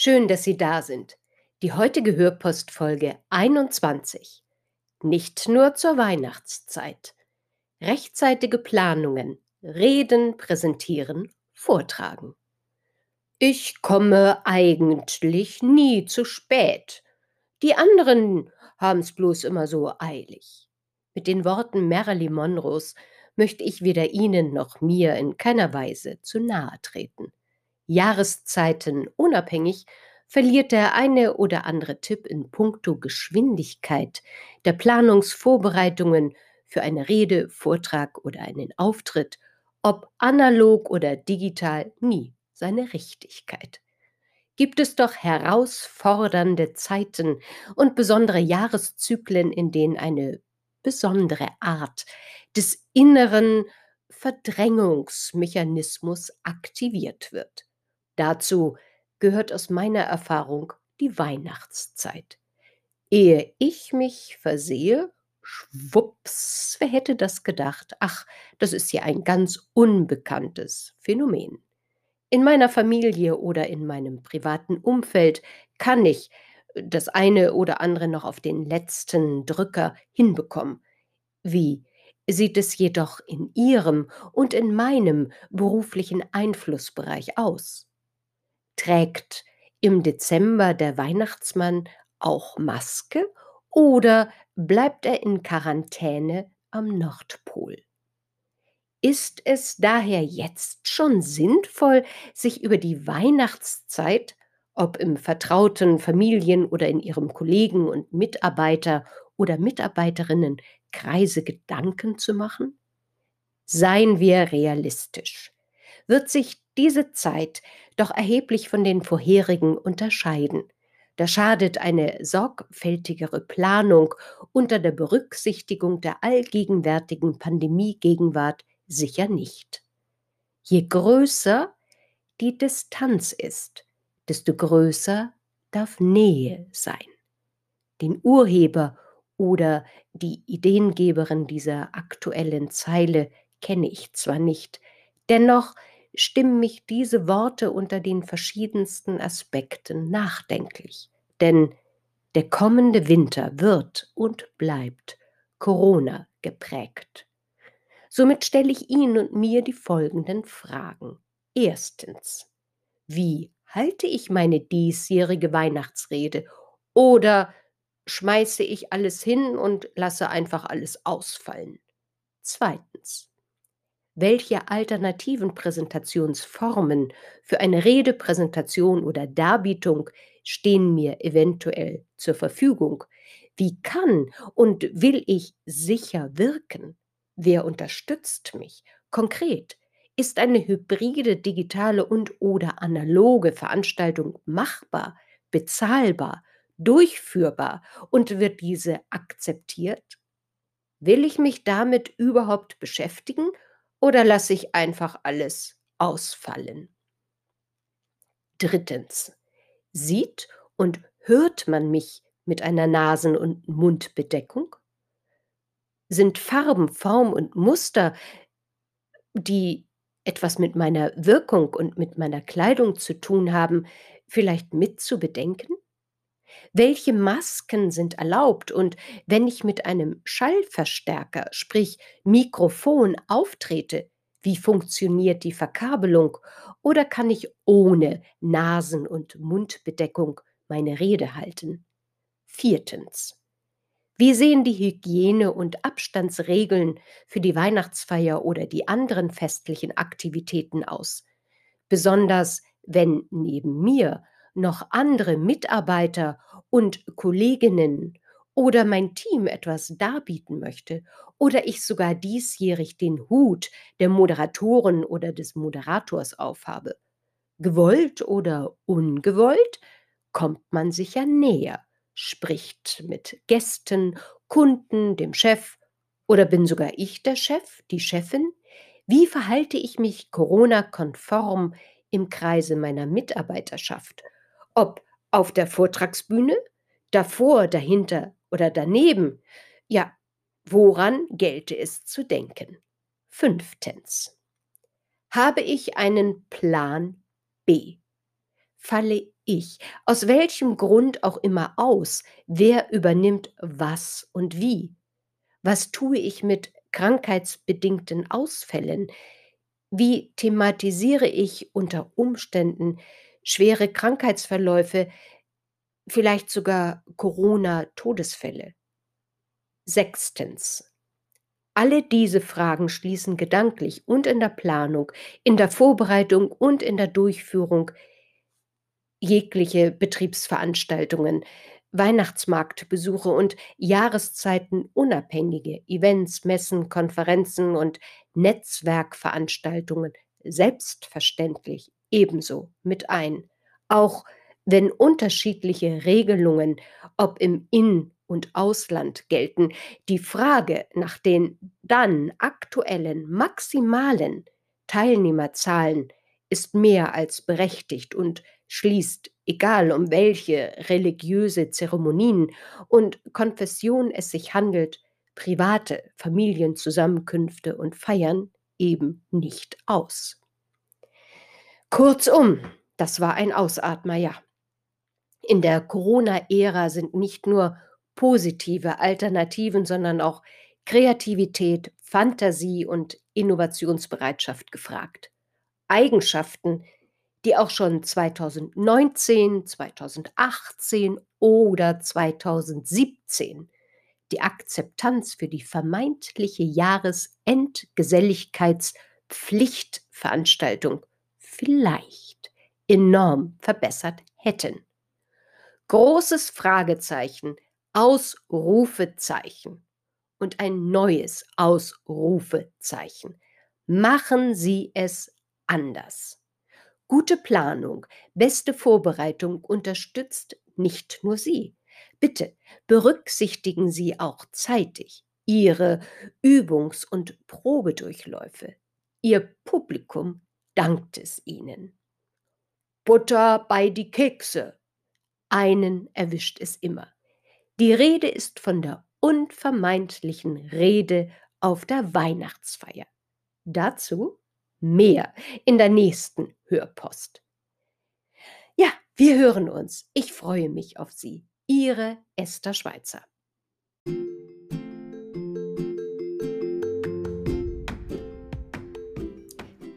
Schön, dass Sie da sind. Die heutige Hörpostfolge 21. Nicht nur zur Weihnachtszeit. Rechtzeitige Planungen, Reden, Präsentieren, Vortragen. Ich komme eigentlich nie zu spät. Die anderen haben's bloß immer so eilig. Mit den Worten Marilyn Monroes möchte ich weder Ihnen noch mir in keiner Weise zu nahe treten. Jahreszeiten unabhängig verliert der eine oder andere Tipp in puncto Geschwindigkeit der Planungsvorbereitungen für eine Rede, Vortrag oder einen Auftritt, ob analog oder digital, nie seine Richtigkeit. Gibt es doch herausfordernde Zeiten und besondere Jahreszyklen, in denen eine besondere Art des inneren Verdrängungsmechanismus aktiviert wird. Dazu gehört aus meiner Erfahrung die Weihnachtszeit. Ehe ich mich versehe, schwupps, wer hätte das gedacht? Ach, das ist ja ein ganz unbekanntes Phänomen. In meiner Familie oder in meinem privaten Umfeld kann ich das eine oder andere noch auf den letzten Drücker hinbekommen. Wie sieht es jedoch in Ihrem und in meinem beruflichen Einflussbereich aus? Trägt im Dezember der Weihnachtsmann auch Maske oder bleibt er in Quarantäne am Nordpol? Ist es daher jetzt schon sinnvoll, sich über die Weihnachtszeit, ob im vertrauten Familien oder in Ihrem Kollegen und Mitarbeiter oder Mitarbeiterinnen Kreise Gedanken zu machen? Seien wir realistisch. Wird sich diese Zeit doch erheblich von den vorherigen unterscheiden. Da schadet eine sorgfältigere Planung unter der Berücksichtigung der allgegenwärtigen Pandemiegegenwart sicher nicht. Je größer die Distanz ist, desto größer darf Nähe sein. Den Urheber oder die Ideengeberin dieser aktuellen Zeile kenne ich zwar nicht, dennoch stimmen mich diese Worte unter den verschiedensten Aspekten nachdenklich. Denn der kommende Winter wird und bleibt Corona geprägt. Somit stelle ich Ihnen und mir die folgenden Fragen. Erstens, wie halte ich meine diesjährige Weihnachtsrede oder schmeiße ich alles hin und lasse einfach alles ausfallen? Zweitens, welche alternativen Präsentationsformen für eine Redepräsentation oder Darbietung stehen mir eventuell zur Verfügung? Wie kann und will ich sicher wirken? Wer unterstützt mich? Konkret, ist eine hybride digitale und oder analoge Veranstaltung machbar, bezahlbar, durchführbar und wird diese akzeptiert? Will ich mich damit überhaupt beschäftigen oder lasse ich einfach alles ausfallen? Drittens. Sieht und hört man mich mit einer Nasen- und Mundbedeckung? Sind Farben, Form und Muster, die etwas mit meiner Wirkung und mit meiner Kleidung zu tun haben, vielleicht mit zu bedenken? Welche Masken sind erlaubt und wenn ich mit einem Schallverstärker, sprich Mikrofon, auftrete, wie funktioniert die Verkabelung oder kann ich ohne Nasen- und Mundbedeckung meine Rede halten? Viertens. Wie sehen die Hygiene- und Abstandsregeln für die Weihnachtsfeier oder die anderen festlichen Aktivitäten aus? Besonders wenn neben mir noch andere Mitarbeiter und Kolleginnen oder mein Team etwas darbieten möchte oder ich sogar diesjährig den Hut der Moderatorin oder des Moderators aufhabe. Gewollt oder ungewollt kommt man sicher näher, spricht mit Gästen, Kunden, dem Chef oder bin sogar ich der Chef, die Chefin? Wie verhalte ich mich Corona-konform im Kreise meiner Mitarbeiterschaft? Ob auf der Vortragsbühne, davor, dahinter oder daneben? Ja, woran gelte es zu denken? Fünftens. Habe ich einen Plan B? Falle ich, aus welchem Grund auch immer aus, wer übernimmt was und wie? Was tue ich mit krankheitsbedingten Ausfällen? Wie thematisiere ich unter Umständen schwere Krankheitsverläufe, vielleicht sogar Corona-Todesfälle? Sechstens. Alle diese Fragen schließen gedanklich und in der Planung, in der Vorbereitung und in der Durchführung jegliche Betriebsveranstaltungen, Weihnachtsmarktbesuche und jahreszeitenunabhängige Events, Messen, Konferenzen und Netzwerkveranstaltungen selbstverständlich ebenso mit ein, auch wenn unterschiedliche Regelungen, ob im In- und Ausland gelten, die Frage nach den dann aktuellen maximalen Teilnehmerzahlen ist mehr als berechtigt und schließt, egal um welche religiöse Zeremonien und Konfession es sich handelt, private Familienzusammenkünfte und Feiern eben nicht aus. Kurzum, das war ein Ausatmer, ja. In der Corona-Ära sind nicht nur positive Alternativen, sondern auch Kreativität, Fantasie und Innovationsbereitschaft gefragt. Eigenschaften, die auch schon 2019, 2018 oder 2017 die Akzeptanz für die vermeintliche Jahresendgeselligkeitspflichtveranstaltung vielleicht enorm verbessert hätten. Großes Fragezeichen, Ausrufezeichen und ein neues Ausrufezeichen. Machen Sie es anders. Gute Planung, beste Vorbereitung unterstützt nicht nur Sie. Bitte berücksichtigen Sie auch zeitig Ihre Übungs- und Probedurchläufe. Ihr Publikum dankt es Ihnen. Butter bei die Kekse. Einen erwischt es immer. Die Rede ist von der unvermeintlichen Rede auf der Weihnachtsfeier. Dazu mehr in der nächsten Hörpost. Ja, wir hören uns. Ich freue mich auf Sie. Ihre Esther Schweizer.